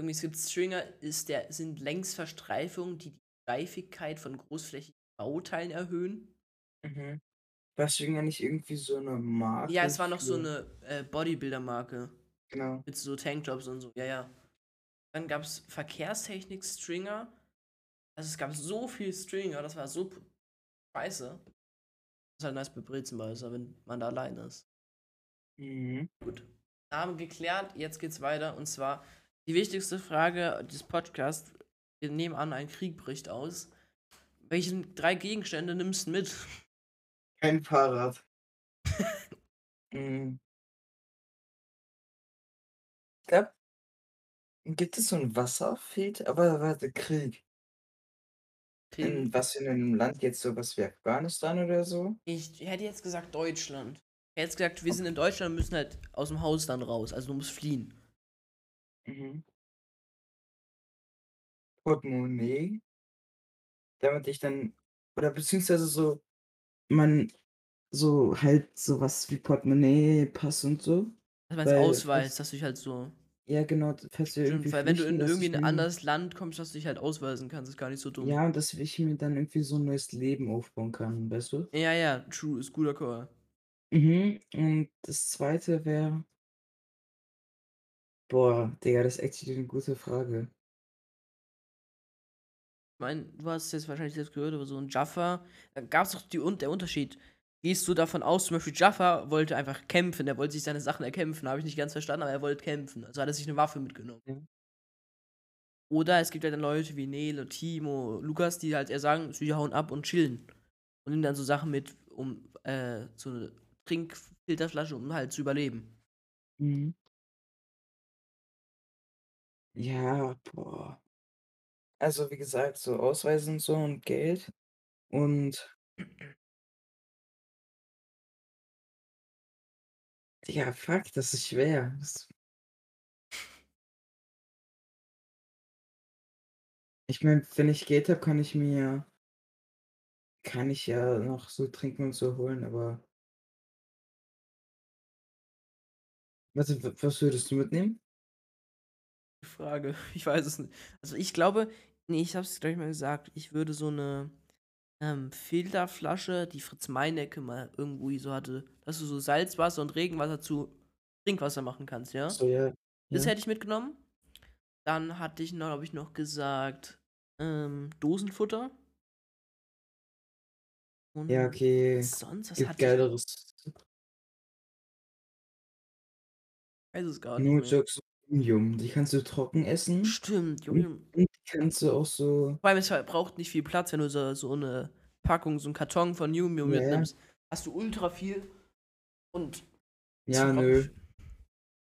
Irgendwie es gibt Stringer, ist der, sind Längsverstreifungen, die die Steifigkeit von großflächigen Bauteilen erhöhen. Mhm. War Stringer nicht irgendwie so eine Marke Ja, es war noch so eine äh, Bodybuilder-Marke. genau. Mit so Tanktops und so, ja, ja. Dann gab es Verkehrstechnik-Stringer. Also es gab so viel Stringer, das war so scheiße. Das ist halt nice bei Brezenmeister, wenn man da alleine ist. Mhm. Gut. Haben geklärt, jetzt geht's weiter. Und zwar die wichtigste Frage des Podcasts. Wir nehmen an, ein Krieg bricht aus. Welche drei Gegenstände nimmst du mit? Kein Fahrrad. Mhm. *laughs* Ich glaube, gibt es so ein Wasserfilter? Aber warte, Krieg. Krieg. In was für einem Land jetzt so was wie Afghanistan oder so? Ich hätte jetzt gesagt Deutschland. Ich hätte jetzt gesagt, wir sind in Deutschland und müssen halt aus dem Haus dann raus. Also du musst fliehen. Mhm. Portemonnaie, damit ich dann oder beziehungsweise so man so halt so was wie Portemonnaie, Pass und so, Das meinst weil Ausweis, dass du dich halt so. ja genau, falls wir Stimmt, irgendwie weil wenn du in irgendwie ein anderes Land kommst, dass du dich halt ausweisen kannst, ist gar nicht so dumm. ja, und dass ich mir dann irgendwie so 'n neues Leben aufbauen kann, weißt du? Ja, ja, true, ist guter Call. Mhm, und das Zweite wäre boah, Digga, das ist actually 'ne gute Frage. Ich meine, du hast jetzt wahrscheinlich das gehört, aber so ein Jaffa, da gab es doch die, der Unterschied. Gehst du davon aus, zum Beispiel Jaffa wollte einfach kämpfen, der wollte sich seine Sachen erkämpfen, habe ich nicht ganz verstanden, aber er wollte kämpfen. Also hat er sich eine Waffe mitgenommen. Mhm. Oder es gibt halt dann Leute wie Nele, Timo, Lukas, die halt eher sagen, sie hauen ab und chillen. Und nehmen dann so Sachen mit, um äh, so eine Trinkfilterflasche, um halt zu überleben. Mhm. Ja, boah. Also, wie gesagt, so Ausweis und so und Geld und Digga, fuck, das ist schwer. Ich meine, wenn ich Geld habe, kann ich mir kann ich ja noch so trinken und so holen, aber warte, w was würdest du mitnehmen? Frage, *laughs* ich weiß es nicht. Also ich glaube, nee, ich hab's gleich mal gesagt, ich würde so eine ähm, Filterflasche, die Fritz Meinecke mal irgendwie so hatte, dass du so Salzwasser und Regenwasser zu Trinkwasser machen kannst, ja? So, ja, Das ja. hätte ich mitgenommen. Dann hatte ich noch, glaube ich, noch gesagt, ähm, Dosenfutter. Und Ja, okay. sonst, was Gibt hatte ich? Geileres. Ich weiß es gar nicht mehr. Notjokes Yum, die kannst du trocken essen Stimmt, und Junge. und die kannst du auch so Vor allem, es braucht nicht viel Platz, wenn du so, so eine Packung, so einen Karton von Yum Yum Ja, mitnimmst. Hast du ultra viel und ja, nö,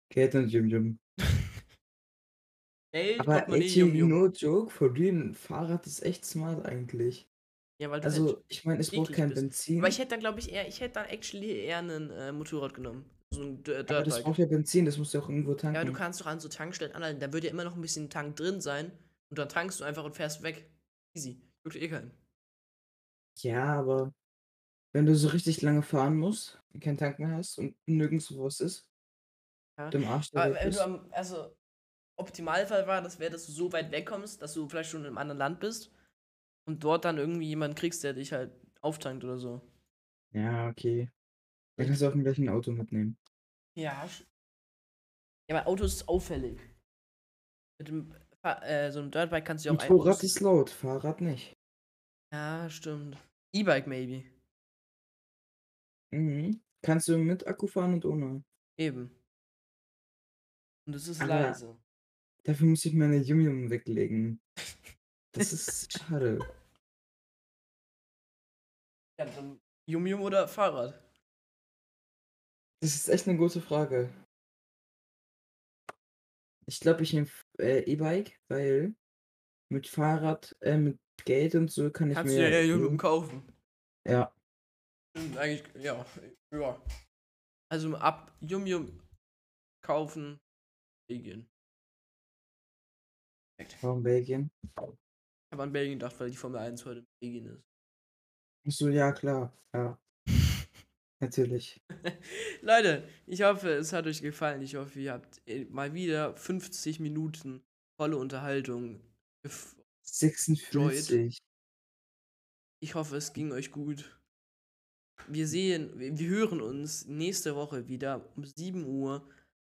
Geld und Yum Yum. Geld, Aber Portemonnaie, Yum actually, Yum. no joke, for real, 'n Fahrrad ist echt smart eigentlich. Ja, weil du Also, halt ich meine, es braucht eklig kein bist. Benzin, Aber ich hätte dann, glaube ich, eher, ich hätte dann actually eher ein äh, Motorrad genommen. So ein D- aber das braucht ja Benzin, das musst du auch irgendwo Ja, aber du tanken. kannst doch an so Tankstellen anhalten, da wird ja immer noch ein bisschen Tank drin sein und dann tankst du einfach und fährst weg. Easy. Juckt eh keinen. Ja, aber wenn du so richtig lange fahren musst und keinen Tank mehr hast und nirgendwo was ist, Ja. du im Arsch der Aber du am, also, Optimalfall war, das wäre, dass du so weit wegkommst, dass du vielleicht schon in einem anderen Land bist und dort dann irgendwie jemanden kriegst, der dich halt auftankt oder so. Ja, okay. Dann kannst du auch gleich 'n Auto mitnehmen. Ja. Ja, aber Auto ist auffällig. Mit dem, äh, so einem Dirtbike kannst du ja auch ein Motorrad aus- ist laut, Fahrrad nicht. Ja, stimmt. E-Bike maybe. Mhm. Kannst du mit Akku fahren und ohne. Eben. Und es ist Aber- leise. Dafür muss ich meine Yum Yum weglegen. Das ist *laughs* schade. Ja, dann Yum Yum oder Fahrrad? Das ist echt 'ne gute Frage. Ich glaube, ich nehme äh, E-Bike, weil mit Fahrrad äh, mit Geld und so kann ich Kannst du mir ja Yum Yum eh kaufen. ja. Eigentlich, ja. Ja. Also ab Yum Yum kaufen, Belgien. Perfekt. Warum Belgien? Ich habe an Belgien gedacht, weil die Formel 1 heute in Belgien ist. Ach so, ja klar. Ja, natürlich. *laughs* Leute, ich hoffe, es hat euch gefallen. Ich hoffe, ihr habt äh, mal wieder 50 Minuten tolle Unterhaltung gef enjoyed. 56. Ich hoffe, es ging euch gut. Wir sehen wir wir hören uns nächste Woche wieder um 7 Uhr,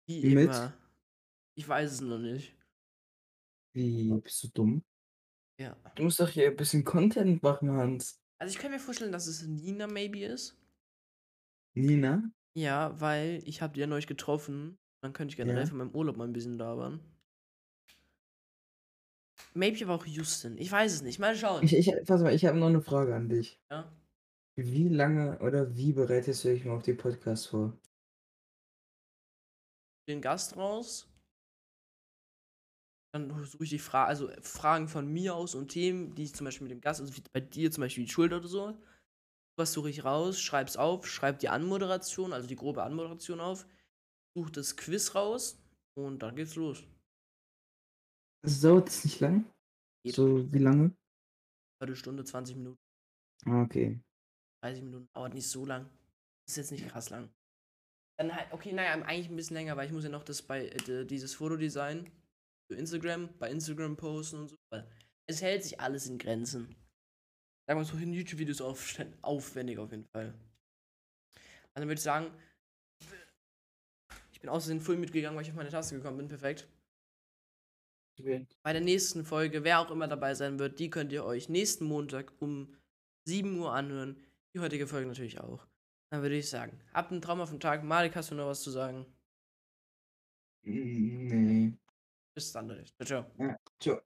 wie Mit? immer. Ich weiß es noch nicht. Wie, bist du dumm? Ja. Du musst doch hier ein bisschen Content machen, Hans. Also, ich kann mir vorstellen, dass es Nina maybe ist. Nina? Ja, weil ich habe die ja neulich getroffen. Dann könnte ich generell Ja. von meinem Urlaub mal 'n bisschen labern. Maybe aber auch Justin. Ich weiß es nicht. Mal schauen. Ich ich pass mal, ich habe noch 'ne Frage an dich. Ja? Wie lange oder wie bereitest du dich mal auf die Podcasts vor? Den Gast raus. Dann suche ich die Fra also, Fragen von mir aus und Themen, die ich zum Beispiel mit dem Gast also, wie bei dir zum Beispiel die Schulter oder so. Was suche ich raus, schreib's auf, schreibe die Anmoderation, also die grobe Anmoderation auf, suche das Quiz raus und dann geht's los. Also, dauert das nicht lang? Geht. So, wie lange? Viertelstunde, 20 Minuten. Ah, okay. 30 Minuten, dauert nicht so lang. Ist jetzt nicht krass lang. Dann halt okay, na ja, eigentlich 'n bisschen länger, weil ich muss ja noch das bei äh, dieses Fotodesign für Instagram bei Instagram posten und so, es hält sich alles in Grenzen. Sagen wir so, in YouTube-Videos aufstellen aufwendig auf jeden Fall. Also, dann würde ich sagen ich bin Versehen voll mitgegangen, weil ich auf meine Taste gekommen bin, perfekt. Okay. Bei der nächsten Folge, wer auch immer dabei sein wird, die könnt ihr euch nächsten Montag um 7 Uhr anhören. Die heutige Folge natürlich auch. Dann würde ich sagen, habt 'n traumhaften Tag. Malik, hast du noch was zu sagen? Hm, ne. Bis dann, Leute. Tschau, tschau. Ja, tschau.